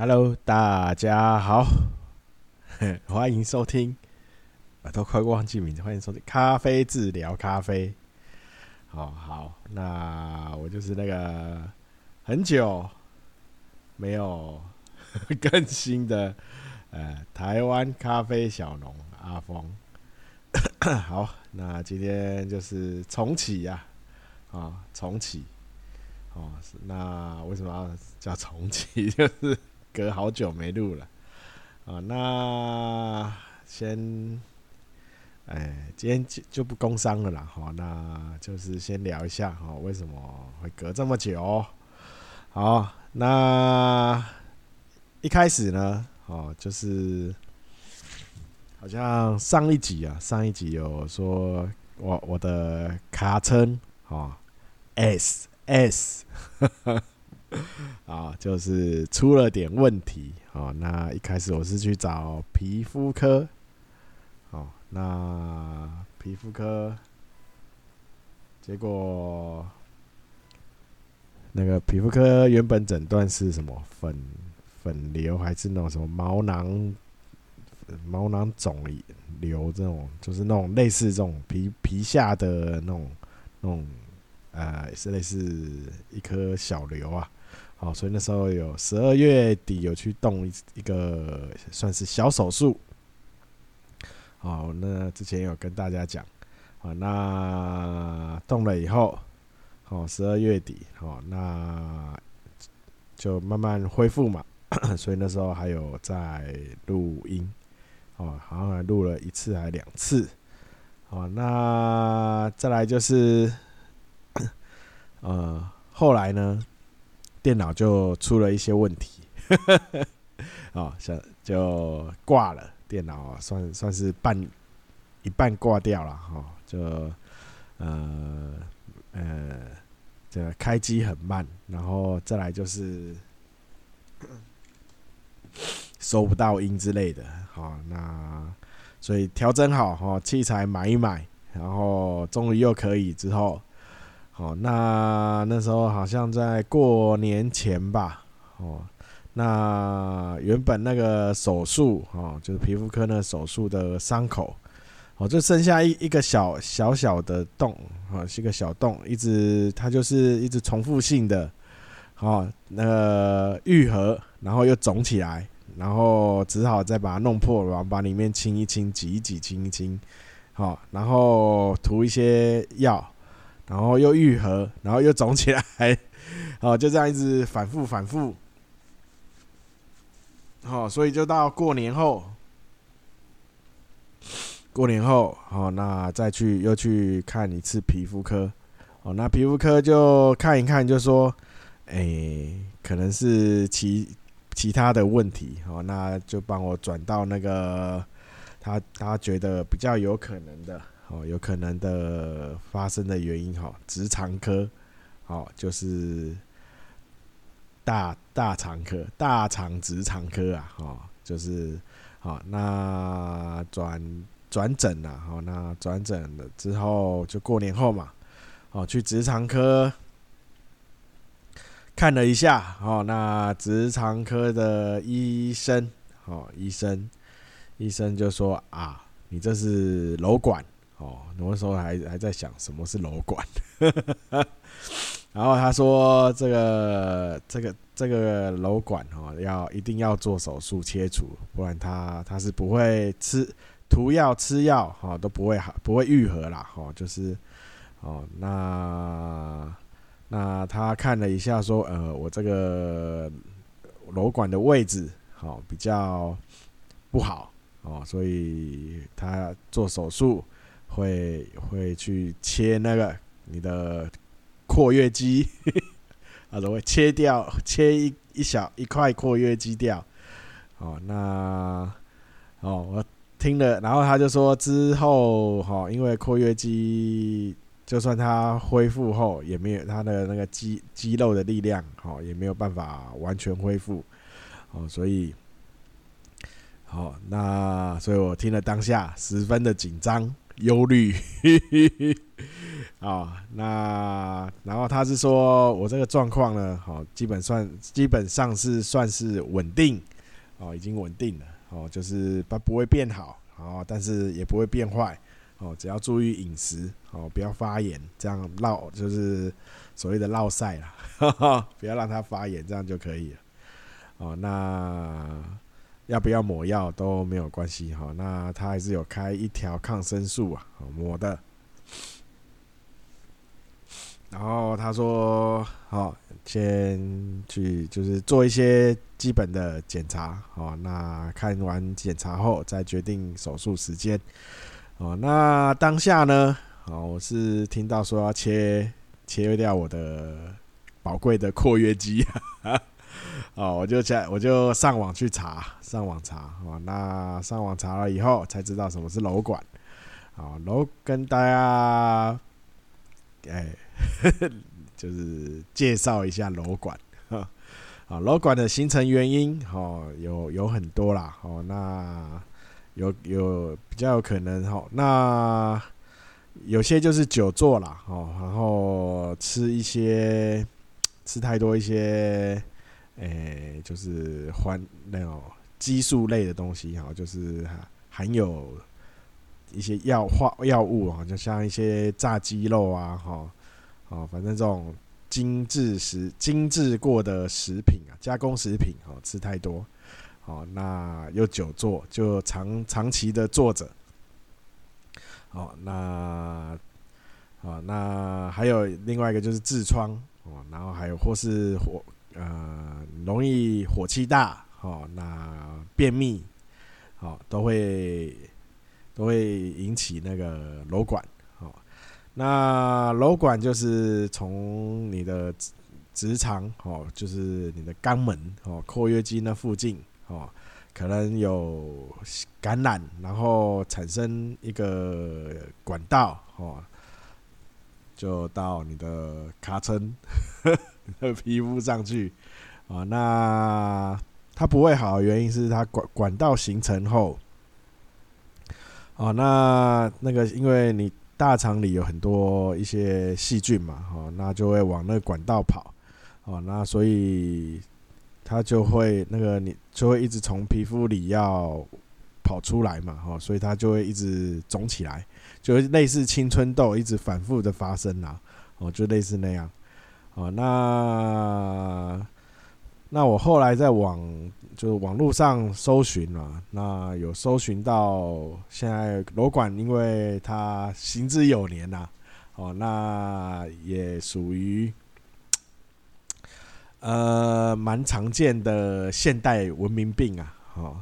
Hello，大家好，欢迎收听，啊，都快忘记名字，欢迎收听咖啡治疗咖啡。好好，那我就是那个很久没有 更新的，呃，台湾咖啡小农阿峰。好，那今天就是重启呀，啊，重启。哦，那为什么要叫重启？就是隔好久没录了啊。那先，哎，今天就就不工商了啦。好，那就是先聊一下哈，为什么会隔这么久？好，那一开始呢，哦，就是好像上一集啊，上一集有说我我的卡称哦 S。S，啊，就是出了点问题啊。那一开始我是去找皮肤科，哦，那皮肤科，结果那个皮肤科原本诊断是什么粉粉瘤，还是那种什么毛囊毛囊肿瘤这种，就是那种类似这种皮皮下的那种那种。呃，是类似一颗小瘤啊，好，所以那时候有十二月底有去动一一个算是小手术，好，那之前有跟大家讲，好，那动了以后，好，十二月底，好，那就慢慢恢复嘛，所以那时候还有在录音，哦，好像还录了一次还两次，好，那再来就是。呃，后来呢，电脑就出了一些问题，哦，想就挂了，电脑算算是半一半挂掉了哈，就呃呃，这开机很慢，然后再来就是 收不到音之类的，好，那所以调整好哈，器材买一买，然后终于又可以之后。哦，那那时候好像在过年前吧。哦，那原本那个手术，哦，就是皮肤科那个手术的伤口，哦，就剩下一一个小小小的洞，哦，是一个小洞，一直它就是一直重复性的，哦，那个愈合，然后又肿起来，然后只好再把它弄破，然后把里面清一清，挤一挤，清一清，好，然后涂一些药。然后又愈合，然后又肿起来，哦，就这样一直反复反复，好，所以就到过年后，过年后，好，那再去又去看一次皮肤科，哦，那皮肤科就看一看，就说，哎，可能是其其他的问题，哦，那就帮我转到那个他他觉得比较有可能的。哦，有可能的发生的原因哈，直肠科，好，就是大大肠科、大肠直肠科啊，哈，就是好，那转转诊了，好，那转诊了之后就过年后嘛，哦，去直肠科看了一下，哦，那直肠科的医生，哦，医生，医生就说啊，你这是瘘管。哦，那时候还还在想什么是瘘管，然后他说这个这个这个瘘管哦，要一定要做手术切除，不然他他是不会吃涂药吃药哈都不会好不会愈合啦哈，就是哦那那他看了一下说呃我这个瘘管的位置好比较不好哦，所以他做手术。会会去切那个你的括约肌，啊，都会切掉，切一一小一块括约肌掉。哦，那哦，我听了，然后他就说之后，哈，因为括约肌就算它恢复后，也没有它的那个肌肌肉的力量，哦，也没有办法完全恢复。哦，所以，好，那所以我听了当下十分的紧张。忧虑，哦，那然后他是说我这个状况呢，好，基本算基本上是算是稳定，哦，已经稳定了，哦，就是不不会变好，哦，但是也不会变坏，哦，只要注意饮食，哦，不要发炎，这样落就是所谓的落晒啦，不要让它发炎，这样就可以了，哦，那要不要抹药都没有关系，哈，那他还是有开一条抗生素啊，抹的。然后他说：“好，先去就是做一些基本的检查，哦，那看完检查后再决定手术时间，哦，那当下呢，哦，我是听到说要切切掉我的宝贵的括约肌，哦，我就在我就上网去查，上网查，哦，那上网查了以后才知道什么是楼管，好，楼跟大家，哎。”就是介绍一下楼管，啊，楼管的形成原因，哦，有有很多啦，哦，那有有比较有可能，哦，那有些就是久坐啦，哦，然后吃一些吃太多一些，诶，就是环那种激素类的东西，哈，就是含有一些药化药物啊，就像一些炸鸡肉啊，哈。哦，反正这种精致食、精致过的食品啊，加工食品哦，吃太多，哦，那又久坐，就长长期的坐着，哦，那，哦，那还有另外一个就是痔疮，哦，然后还有或是火，呃，容易火气大，哦，那便秘，哦，都会都会引起那个瘘管。那瘘管就是从你的直肠哦，就是你的肛门哦，括约肌那附近哦，可能有感染，然后产生一个管道哦，就到你的尻川 的皮肤上去啊。那它不会好的原因是它管管道形成后哦，那那个因为你。大肠里有很多一些细菌嘛，哦，那就会往那个管道跑，哦，那所以它就会那个你就会一直从皮肤里要跑出来嘛，哦，所以它就会一直肿起来，就类似青春痘一直反复的发生啦，哦，就类似那样，哦，那那我后来在网。就是网络上搜寻了，那有搜寻到现在瘘管，因为它行之有年呐，哦，那也属于呃蛮常见的现代文明病啊，哦，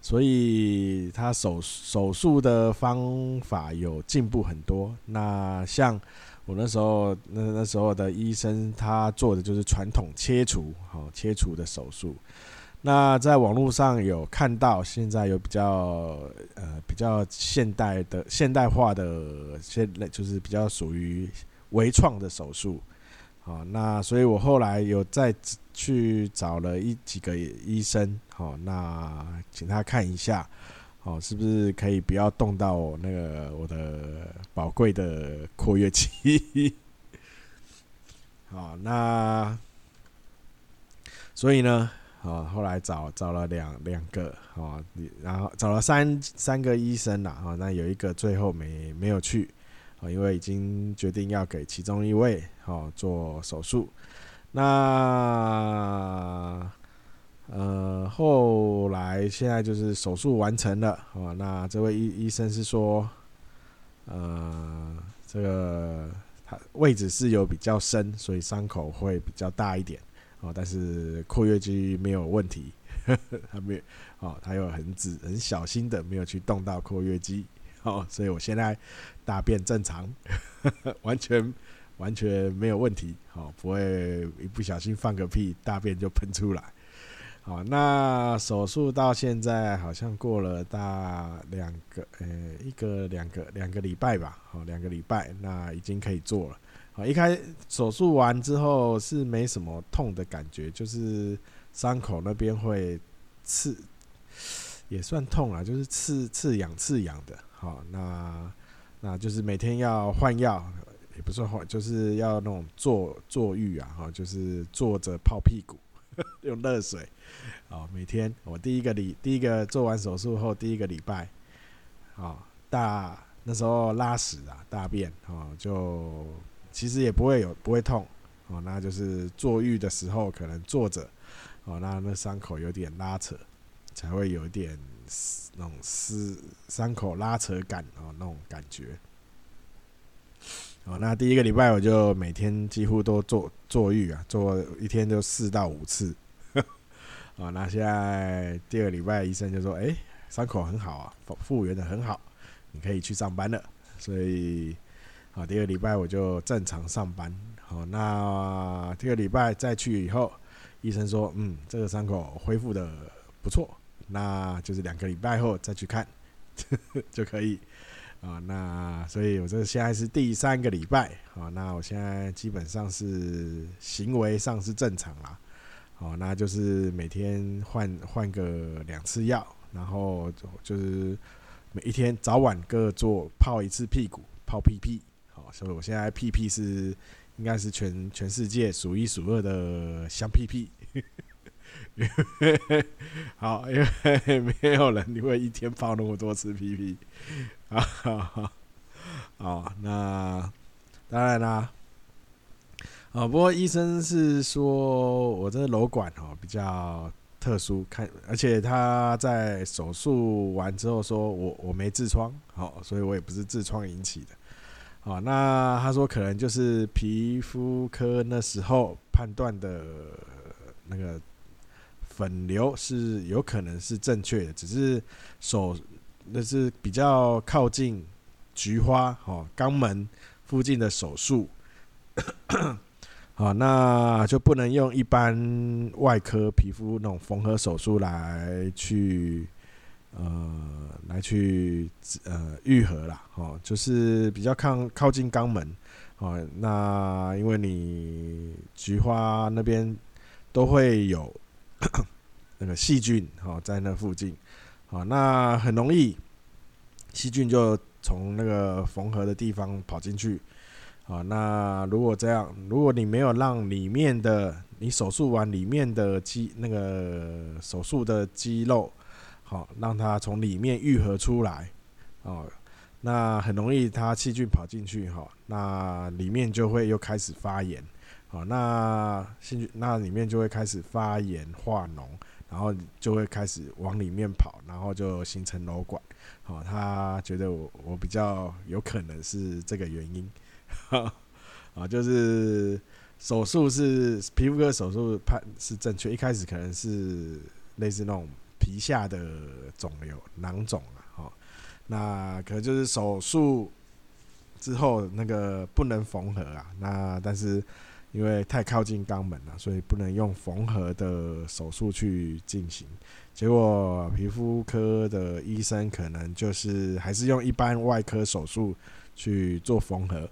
所以他手手术的方法有进步很多。那像我那时候那那时候的医生，他做的就是传统切除，哦，切除的手术。那在网络上有看到，现在有比较呃比较现代的现代化的现类，就是比较属于微创的手术，好，那所以我后来有再去找了一几个医生，好，那请他看一下，好，是不是可以不要动到我那个我的宝贵的括约肌？好，那所以呢？啊，后来找找了两两个，啊，然后找了三三个医生了，啊，那有一个最后没没有去，啊，因为已经决定要给其中一位，哦，做手术。那呃，后来现在就是手术完成了，啊，那这位医医生是说，呃，这个他位置是有比较深，所以伤口会比较大一点。哦，但是括约肌没有问题，呵 呵他没有，哦，他又很仔很小心的没有去动到括约肌，哦，所以我现在大便正常，呵 呵完全完全没有问题，哦，不会一不小心放个屁，大便就喷出来，好，那手术到现在好像过了大两个，呃，一个两个两个礼拜吧，好，两个礼拜，那已经可以做了。好一开手术完之后是没什么痛的感觉，就是伤口那边会刺，也算痛啊，就是刺刺痒刺痒的。好，那那就是每天要换药，也不算换，就是要那种坐坐浴啊，哈，就是坐着泡屁股，用热水，哦，每天我第一个礼第一个做完手术后第一个礼拜，哦，大那时候拉屎啊，大便哦，就其实也不会有不会痛，哦，那就是坐浴的时候可能坐着，哦，那那伤口有点拉扯，才会有点那种撕伤口拉扯感哦，那种感觉。哦，那第一个礼拜我就每天几乎都坐坐浴啊，做一天就四到五次。哦，那现在第二个礼拜医生就说：“哎，伤口很好啊，复复原的很好，你可以去上班了。”所以，好，第二个礼拜我就正常上班。好，那第二个礼拜再去以后，医生说：“嗯，这个伤口恢复的不错，那就是两个礼拜后再去看呵 呵就可以。”啊，那所以我这现在是第三个礼拜，好，那我现在基本上是行为上是正常啦，好，那就是每天换换个两次药，然后就是每一天早晚各做泡一次屁股，泡屁屁，好，所以我现在屁屁是应该是全全世界数一数二的香屁屁，好，因为没有人你会一天泡那么多次屁屁。啊，哈哈，好，那当然啦，啊，不过医生是说我这个瘘管哦比较特殊，看，而且他在手术完之后说我我没痔疮，好，所以我也不是痔疮引起的，好，那他说可能就是皮肤科那时候判断的那个粉瘤是有可能是正确的，只是手。那是比较靠近菊花哦，肛门附近的手术，好，那就不能用一般外科皮肤那种缝合手术来去呃来去呃愈合啦，哦，就是比较靠靠近肛门，哦，那因为你菊花那边都会有 那个细菌哦，在那附近。好，那很容易细菌就从那个缝合的地方跑进去。啊，那如果这样，如果你没有让里面的你手术完里面的肌那个手术的肌肉，好，让它从里面愈合出来，哦，那很容易它细菌跑进去，哈，那里面就会又开始发炎，好，那细菌那里面就会开始发炎化脓。然后就会开始往里面跑，然后就形成瘘管。好，他觉得我我比较有可能是这个原因。啊，就是手术是皮肤科手术判是正确，一开始可能是类似那种皮下的肿瘤囊肿啊。好，那可能就是手术之后那个不能缝合啊。那但是。因为太靠近肛门了，所以不能用缝合的手术去进行。结果皮肤科的医生可能就是还是用一般外科手术去做缝合。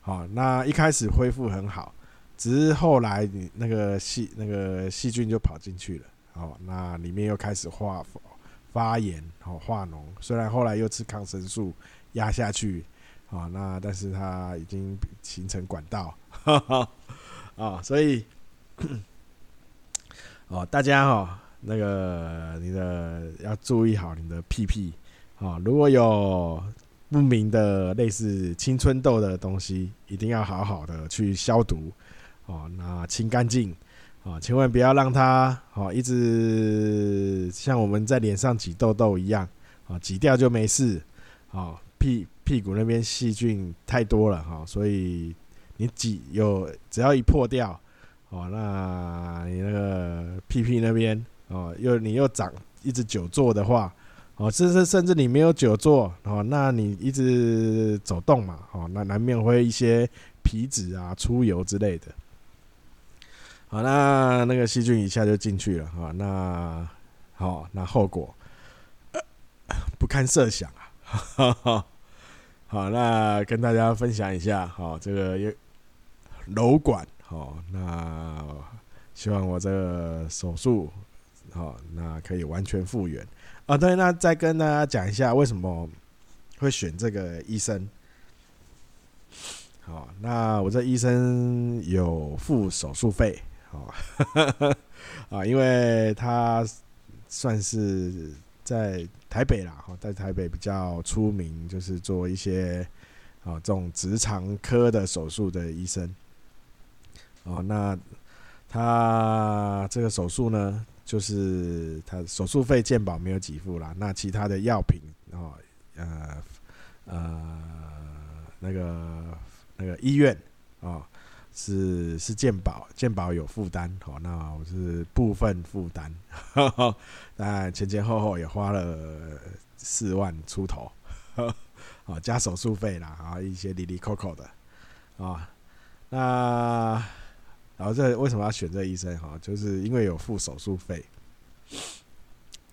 好，那一开始恢复很好，只是后来你那个细那个细菌就跑进去了。好，那里面又开始化发炎，好化脓。虽然后来又吃抗生素压下去，好，那但是它已经形成管道。啊、哦，所以，哦，大家哈、哦，那个你的要注意好你的屁屁啊、哦，如果有不明的类似青春痘的东西，一定要好好的去消毒哦，那清干净啊，千万不要让它哦一直像我们在脸上挤痘痘一样啊，挤掉就没事啊，屁屁股那边细菌太多了哈，所以。你挤有只要一破掉，哦，那你那个屁屁那边哦，又你又长一直久坐的话，哦，甚至甚至你没有久坐哦，那你一直走动嘛，哦，那难免会一些皮脂啊出油之类的，好，那那个细菌一下就进去了，哈，那好，那后果不堪设想啊，好，那跟大家分享一下，好，这个又。瘘管，好，那希望我这个手术，好，那可以完全复原啊。对，那再跟大家讲一下为什么会选这个医生。好，那我这医生有付手术费，好，啊，因为他算是在台北啦，哈，在台北比较出名，就是做一些啊这种直肠科的手术的医生，哦，那他这个手术呢，就是他手术费健保没有给付啦，那其他的药品，哦，呃，呃，那个。那个医院哦，是是健保，健保有负担，哦，那我是部分负担，但前前后后也花了四万出头，哦，加手术费啦，啊，一些里里扣扣的，啊，那然后这为什么要选这医生哈？就是因为有付手术费，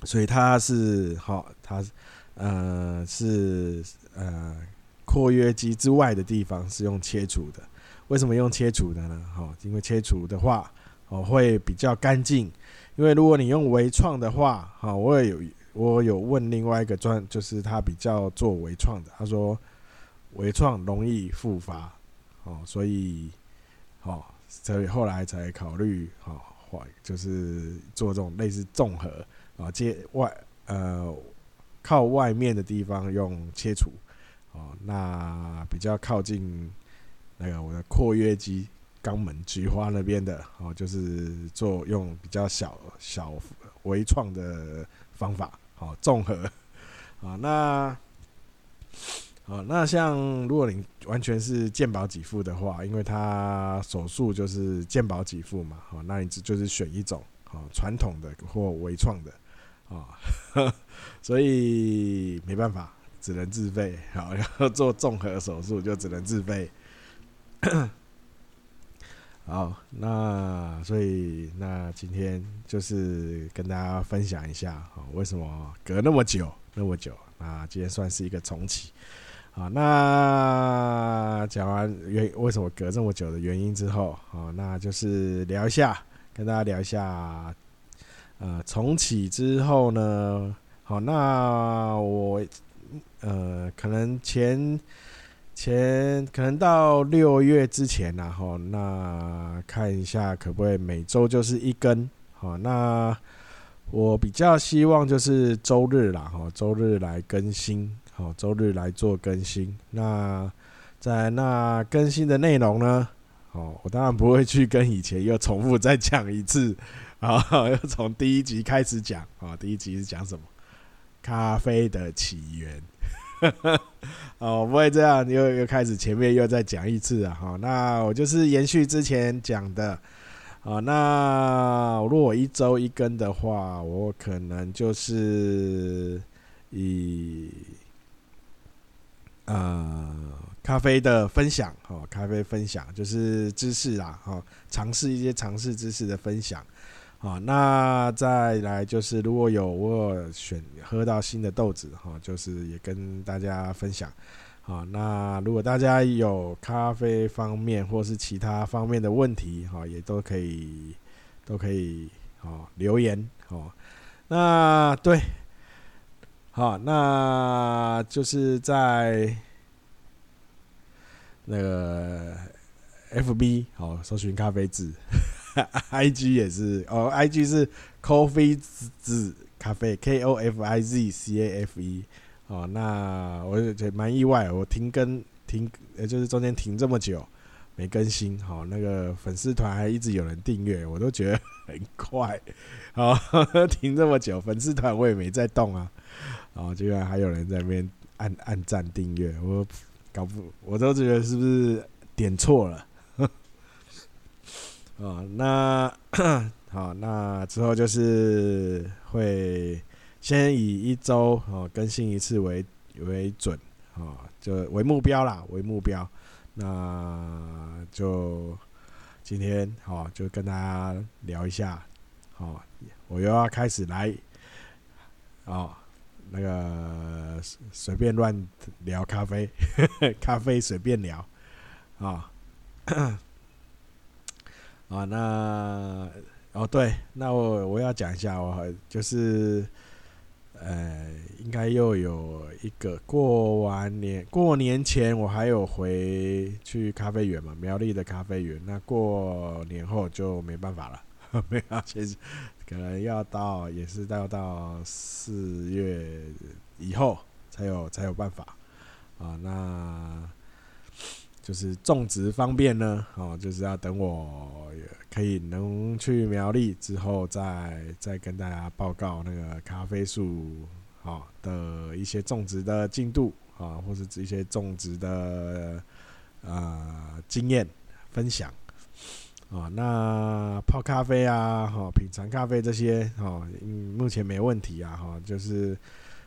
所以他是好，他呃是呃。括约肌之外的地方是用切除的，为什么用切除的呢？哈，因为切除的话，哦会比较干净。因为如果你用微创的话，哈，我也有我有问另外一个专，就是他比较做微创的，他说微创容易复发，哦，所以，哦，所以后来才考虑，哈，就是做这种类似综合啊，接外呃靠外面的地方用切除。哦，那比较靠近那个我的括约肌肛门菊花那边的哦，就是做用比较小小微创的方法，好综合 啊。那哦，那像如果你完全是健保给付的话，因为它手术就是健保给付嘛，好，那你就是选一种好传统的或微创的啊，所以没办法。只能自费，好，要做综合手术就只能自费。好，那所以那今天就是跟大家分享一下，好，为什么隔那么久那么久？那今天算是一个重启。好，那讲完原为什么隔这么久的原因之后，好，那就是聊一下，跟大家聊一下，呃，重启之后呢，好，那我。呃，可能前前可能到六月之前然后那看一下可不可以每周就是一更，好，那我比较希望就是周日啦，哈，周日来更新，哦，周日来做更新。那在那更新的内容呢，哦，我当然不会去跟以前又重复再讲一次，啊，又从第一集开始讲，啊，第一集是讲什么？咖啡的起源。哦，不会这样，又又开始前面又再讲一次啊！好，那我就是延续之前讲的，好，那如果一周一更的话，我可能就是以呃咖啡的分享，哦，咖啡分享就是知识啦，哈，尝试一些尝试知识的分享。好，那再来就是，如果有我选喝到新的豆子哈，就是也跟大家分享。好，那如果大家有咖啡方面或是其他方面的问题哈，也都可以都可以哦留言。哦，那对，好，那就是在那个 FB 好搜寻咖啡字。I G 也是哦，I G 是 Coffee 字咖啡 K O F I Z C A F E 哦，那我也觉蛮意外，我停更停，呃，就是中间停这么久没更新，好，那个粉丝团还一直有人订阅，我都觉得很快，好，停这么久，粉丝团我也没在动啊，哦，居然还有人在那边按按赞订阅，我搞不，我都觉得是不是点错了？哦，那好，那之后就是会先以一周哦更新一次为为准，哦，就为目标啦，为目标。那就今天好，就跟大家聊一下，哦，我又要开始来，哦，那个随便乱聊咖啡，咖啡随便聊，啊。啊，那哦对，那我我要讲一下，我就是呃，应该又有一个过完年过年前，我还有回去咖啡园嘛，苗栗的咖啡园。那过年后就没办法了，没有，其实可能要到也是要到四月以后才有才有办法啊。那就是种植方面呢，哦，就是要等我可以能去苗栗之后，再再跟大家报告那个咖啡树啊的一些种植的进度啊，或是一些种植的呃经验分享啊。那泡咖啡啊，哈，品尝咖啡这些，哈，目前没问题啊，哈，就是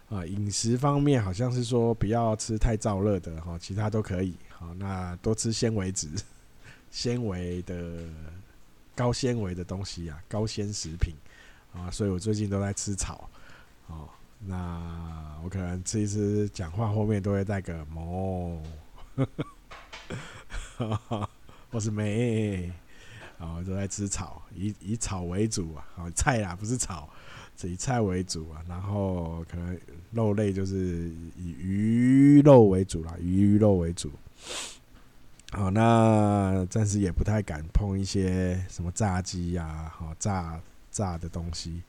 啊，饮食方面好像是说不要吃太燥热的，哈，其他都可以。好，那多吃纤维质、纤维的高纤维的东西啊，高纤食品啊，所以我最近都在吃草。哦，那我可能吃一吃，讲话后面都会带个哞，或是咩，啊，都在吃草，以以草为主啊，好菜啊，不是草，是以菜为主啊，然后可能肉类就是以鱼肉为主啦，鱼肉为主。好，那暂时也不太敢碰一些什么炸鸡呀，好炸炸的东西，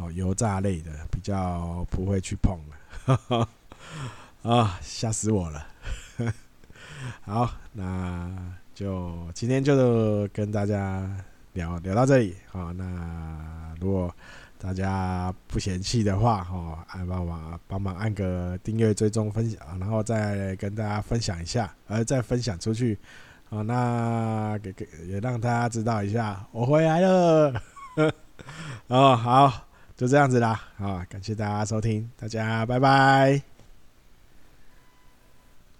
哦油炸类的比较不会去碰了。啊，吓死我了！好，那就今天就跟大家聊聊到这里。好，那如果大家不嫌弃的话，哦，按帮忙帮忙按个订阅、追踪、分享，然后再跟大家分享一下，呃，再分享出去，好，那给给也让大家知道一下，我回来了，哦，好，就这样子啦，好，感谢大家收听，大家拜拜。